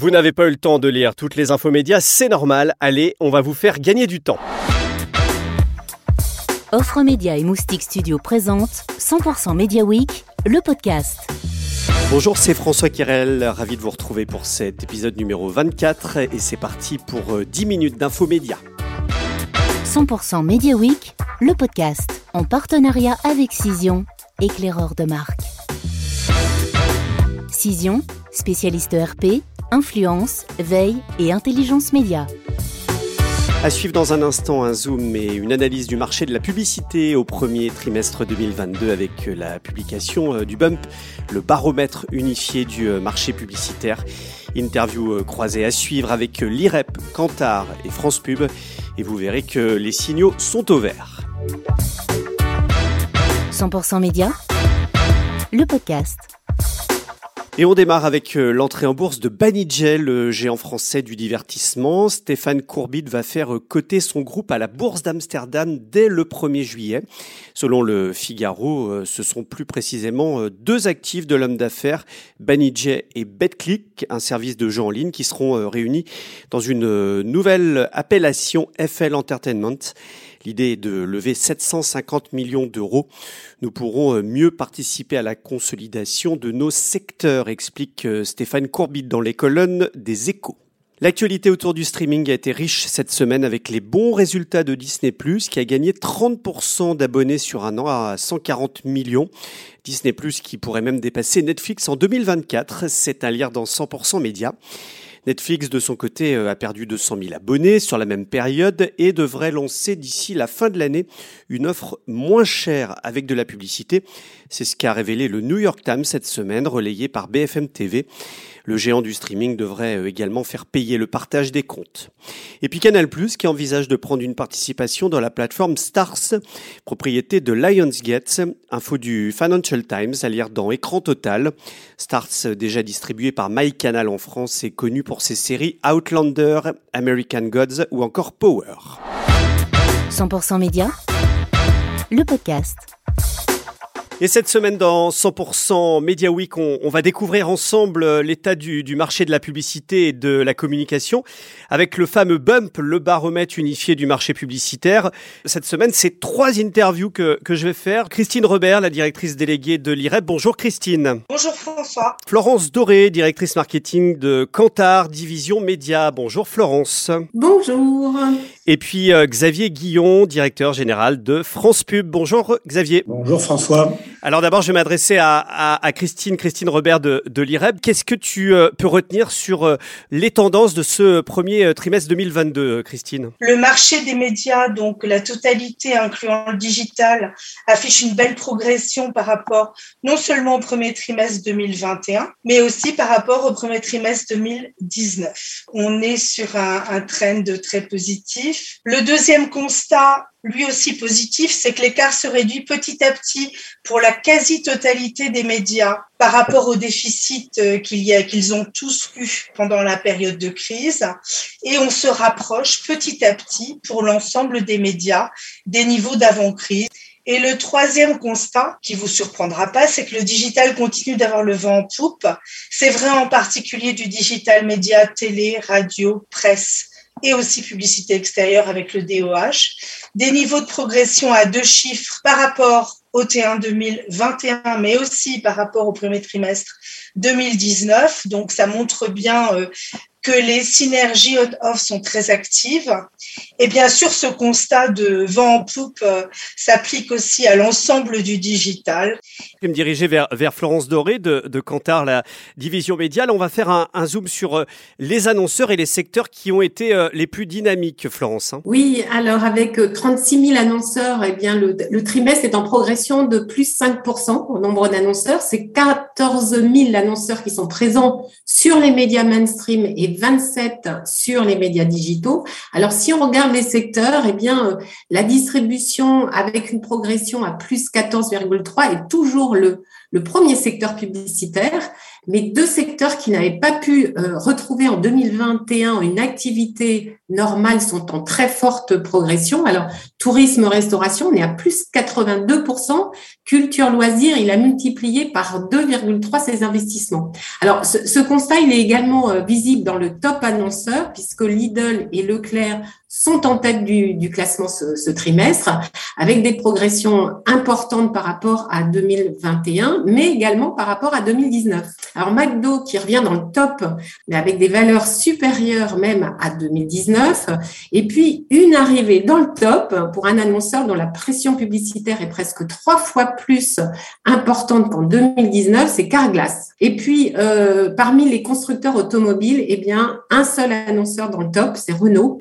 Vous n'avez pas eu le temps de lire toutes les infos médias, c'est normal. Allez, on va vous faire gagner du temps. Offre Média et Moustique Studio présente 100% Media Week, le podcast. Bonjour, c'est François Kirel, ravi de vous retrouver pour cet épisode numéro 24 et c'est parti pour 10 euh, minutes d'infos médias. 100% Media Week, le podcast en partenariat avec Cision, éclaireur de marque. Cision, spécialiste RP, influence, veille et intelligence média. À suivre dans un instant un zoom et une analyse du marché de la publicité au premier trimestre 2022 avec la publication euh, du BUMP, le baromètre unifié du euh, marché publicitaire. Interview euh, croisée à suivre avec l'IREP, Kantar et France Pub et vous verrez que les signaux sont au vert. 100% média, le podcast. Et on démarre avec euh, l'entrée en bourse de Banijay, le géant français du divertissement. Stéphane Courbit va faire euh, coter son groupe à la bourse d'Amsterdam dès le 1er juillet. Selon le Figaro, euh, ce sont plus précisément deux actifs de l'homme d'affaires, Banijay et BetClick, un service de jeux en ligne qui seront réunis dans une nouvelle appellation FL Entertainment. L'idée est de lever 750 millions d'euros. Nous pourrons euh, mieux participer à la consolidation de nos secteurs, explique euh, Stéphane Courbit dans les colonnes des échos. L'actualité autour du streaming a été riche cette semaine avec les bons résultats de Disney ⁇ qui a gagné 30% d'abonnés sur un an à 140 millions. Disney ⁇ qui pourrait même dépasser Netflix en 2024, c'est à lire dans 100% Média. Netflix, de son côté, euh, a perdu 200 000 abonnés sur la même période et devrait lancer d'ici la fin de l'année une offre moins chère avec de la publicité. C'est ce qu'a révélé le New York Times cette semaine, relayé par BFM TV. Le géant du streaming devrait euh, également faire payer le partage des comptes. Et puis Canal+, qui envisage de prendre une participation dans la plateforme Stars, propriété de Lionsgate, info du Financial Times à lire dans Écran Total. Stars, déjà distribué par MyCanal en France, est connu pour ses séries Outlander, American Gods ou encore Power. 100% Média, le podcast. Et cette semaine dans 100% Media Week, on, va découvrir ensemble euh, l'état du, marché de la publicité et de la communication avec le fameux bump, le baromètre unifié du marché publicitaire. Cette semaine, c'est trois interviews que, que je vais faire. Christine Robert, la directrice déléguée de l'IREP. Bonjour Christine. Bonjour François. Florence Doré, directrice marketing de Kantar, division média. Bonjour Florence. Bonjour. Et puis euh, Xavier Guillon, directeur général de France Pub. Bonjour Xavier. Bonjour François. Alors d'abord, je vais m'adresser à, Christine, Christine Robert de, l'IREB. Qu'est-ce que tu euh, peux retenir sur euh, les tendances de ce premier trimestre 2022, Christine? Le marché des médias, donc la totalité incluant le digital, affiche une belle progression par rapport non seulement au premier trimestre 2021, mais aussi par rapport au premier trimestre 2019. On est sur un, un trend très positif le deuxième constat, lui aussi positif, c'est que l'écart se réduit petit à petit pour la quasi-totalité des médias par rapport au déficit euh, qu'ils ont tous eu pendant la période de crise. Et on se rapproche petit à petit pour l'ensemble des médias des niveaux d'avant-crise. Et le troisième constat, qui vous surprendra pas, c'est que le digital continue d'avoir le vent en poupe. C'est vrai en particulier du digital média, télé, radio, presse et aussi publicité extérieure avec le DOH. Des niveaux de progression à deux chiffres par rapport au T1 2021, mais aussi par rapport au premier trimestre 2019. Donc, ça montre bien euh, que les synergies off sont très actives. Et bien sûr, ce constat de vent en poupe euh, s'applique aussi à l'ensemble du digital. Je vais me diriger vers, Florence Doré de, de Kantar, la division médiale. On va faire un, zoom sur euh, les annonceurs et les secteurs qui ont été euh, les plus dynamiques, Florence. Hein. Oui, alors avec 36 000 annonceurs, eh bien le, trimestre est en progression de plus 5% au nombre d'annonceurs. C'est 14 000 annonceurs qui sont présents sur les médias mainstream et 27 sur les médias digitaux. Alors, si on regarde les secteurs, eh bien, euh, la distribution avec une progression à plus 14,3 est toujours le, le premier secteur publicitaire, mais deux secteurs qui n'avaient pas pu euh, retrouver en 2021 une activité normale sont en très forte progression. Alors, tourisme, restauration, on est à plus 82%. Culture, loisirs, il a multiplié par 2,3 ses investissements. Alors, ce, ce, constat, il est également euh, visible dans le top annonceur, puisque Lidl et Leclerc sont en tête du, du classement ce, ce, trimestre, avec des progressions importantes par rapport à 2021, mais également par rapport à 2019. Alors McDo qui revient dans le top, mais avec des valeurs supérieures même à 2019, et puis une arrivée dans le top pour un annonceur dont la pression publicitaire est presque trois fois plus importante qu'en 2019, c'est Carglass. Et puis euh, parmi les constructeurs automobiles, eh bien un seul annonceur dans le top, c'est Renault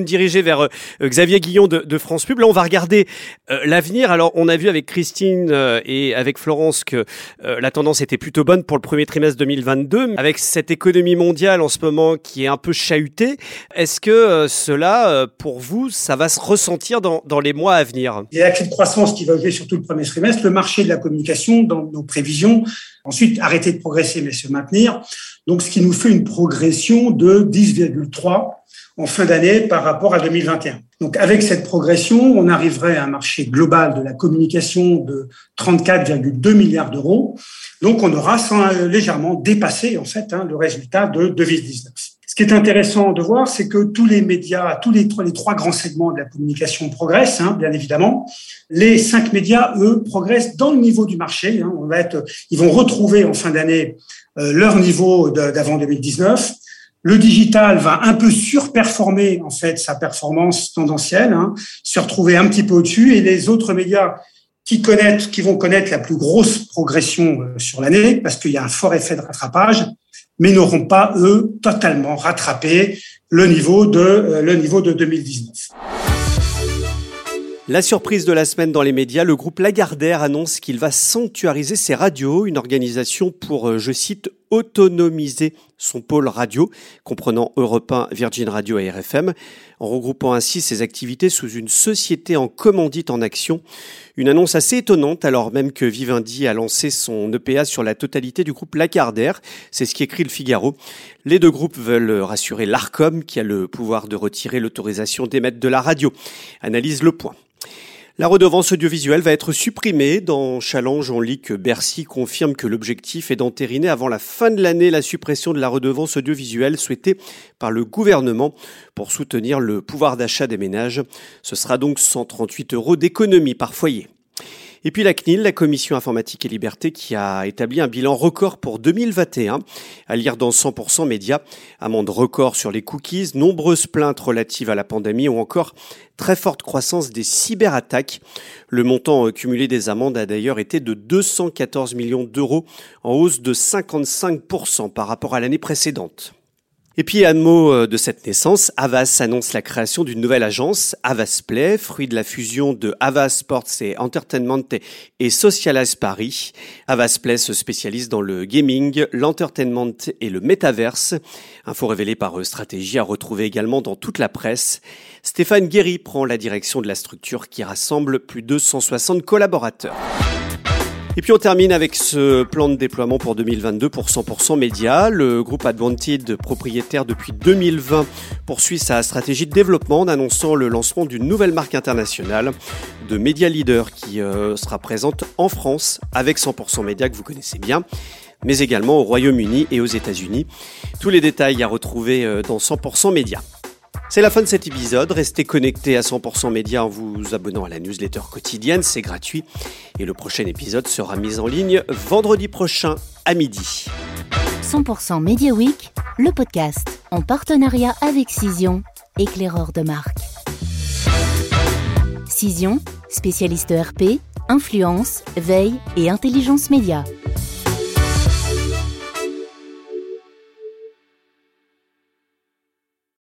me diriger vers euh, Xavier Guillon de, France Pub. Là, on va regarder euh, l'avenir. Alors, on a vu avec Christine et avec Florence que la tendance était plutôt bonne pour le premier trimestre 2022. Avec cette économie mondiale en ce moment qui est un peu chahutée, est-ce que cela, pour vous, ça va se ressentir dans, dans les mois à venir? Il y a la clé de croissance qui va jouer sur tout le premier trimestre, le marché de la communication dans nos prévisions. Ensuite, arrêter de progresser mais se maintenir. Donc, ce qui nous fait une progression de 10,3 en fin d'année par rapport à 2021. Donc avec cette progression, on arriverait à un marché global de la communication de 34,2 milliards d'euros. Donc on aura légèrement dépassé en fait hein, le résultat de 2019. Ce qui est intéressant de voir, c'est que tous les médias, tous les trois, grands segments de la communication progressent, hein, bien évidemment. Les cinq médias, eux, progressent dans le niveau du marché. Hein. Ils vont retrouver en fin d'année euh, leur niveau d'avant 2019. Le digital va un peu surperformer en fait sa performance tendancielle, hein, se retrouver un petit peu au-dessus, et les autres médias qui connaissent, qui vont connaître la plus grosse progression euh, sur l'année, parce qu'il y a un fort effet de rattrapage, mais n'auront pas eux totalement rattrapé le niveau de euh, le niveau de 2019. La surprise de la semaine dans les médias, le groupe Lagardère annonce qu'il va sanctuariser ses radios, une organisation pour, euh, je cite, autonomiser son pôle radio, comprenant Europe 1, Virgin Radio et RFM, en regroupant ainsi ses activités sous une société en commandite en action. Une annonce assez étonnante alors même que Vivendi a lancé son EPA sur la totalité du groupe Lagardère. C'est ce qui écrit le Figaro. Les deux groupes veulent rassurer l'ARCOM qui a le pouvoir de retirer l'autorisation d'émettre de la radio. Analyse le point. La redevance audiovisuelle va être supprimée. Dans Challenge, on lit que Bercy confirme que l'objectif est d'entériner avant la fin de l'année la suppression de la redevance audiovisuelle souhaitée par le gouvernement pour soutenir le pouvoir d'achat des ménages. Ce sera donc 138 euros d'économie par foyer. Et puis la CNIL, la Commission informatique et liberté, qui a établi un bilan record pour 2021, à lire dans 100% médias, amende record sur les cookies, nombreuses plaintes relatives à la pandémie ou encore très forte croissance des cyberattaques. Le montant cumulé des amendes a d'ailleurs été de 214 millions d'euros, en hausse de 55% par rapport à l'année précédente. Et puis un mot euh, de cette naissance, Avas annonce la création d'une nouvelle agence, Avas Play, fruit de la fusion de Avas Sports et Entertainment et Socialize Paris. Avas Play se spécialise dans le gaming, l'entertainment et le métaverse. Info révélée par Stratégie à retrouver également dans toute la presse. Stéphane Guéry prend la direction de la structure qui rassemble plus de 160 collaborateurs. Et puis on termine avec ce plan de déploiement pour 2022 pour 100% Média. Le groupe Advanted, propriétaire depuis 2020, poursuit sa stratégie de développement en annonçant le lancement d'une nouvelle marque internationale de Média Leader qui euh, sera présente en France avec 100% Média que vous connaissez bien mais également au Royaume-Uni et aux États-Unis. Tous les détails à retrouver euh, dans 100% Média. C'est la fin de cet épisode. Restez connectés à 100% Média en vous abonnant à la newsletter quotidienne, c'est gratuit. Et le prochain épisode sera mis en ligne vendredi prochain à midi. 100% Media Week, le podcast en partenariat avec Cision, éclaireur de marque. Cision, spécialiste ERP, influence, veille et intelligence média.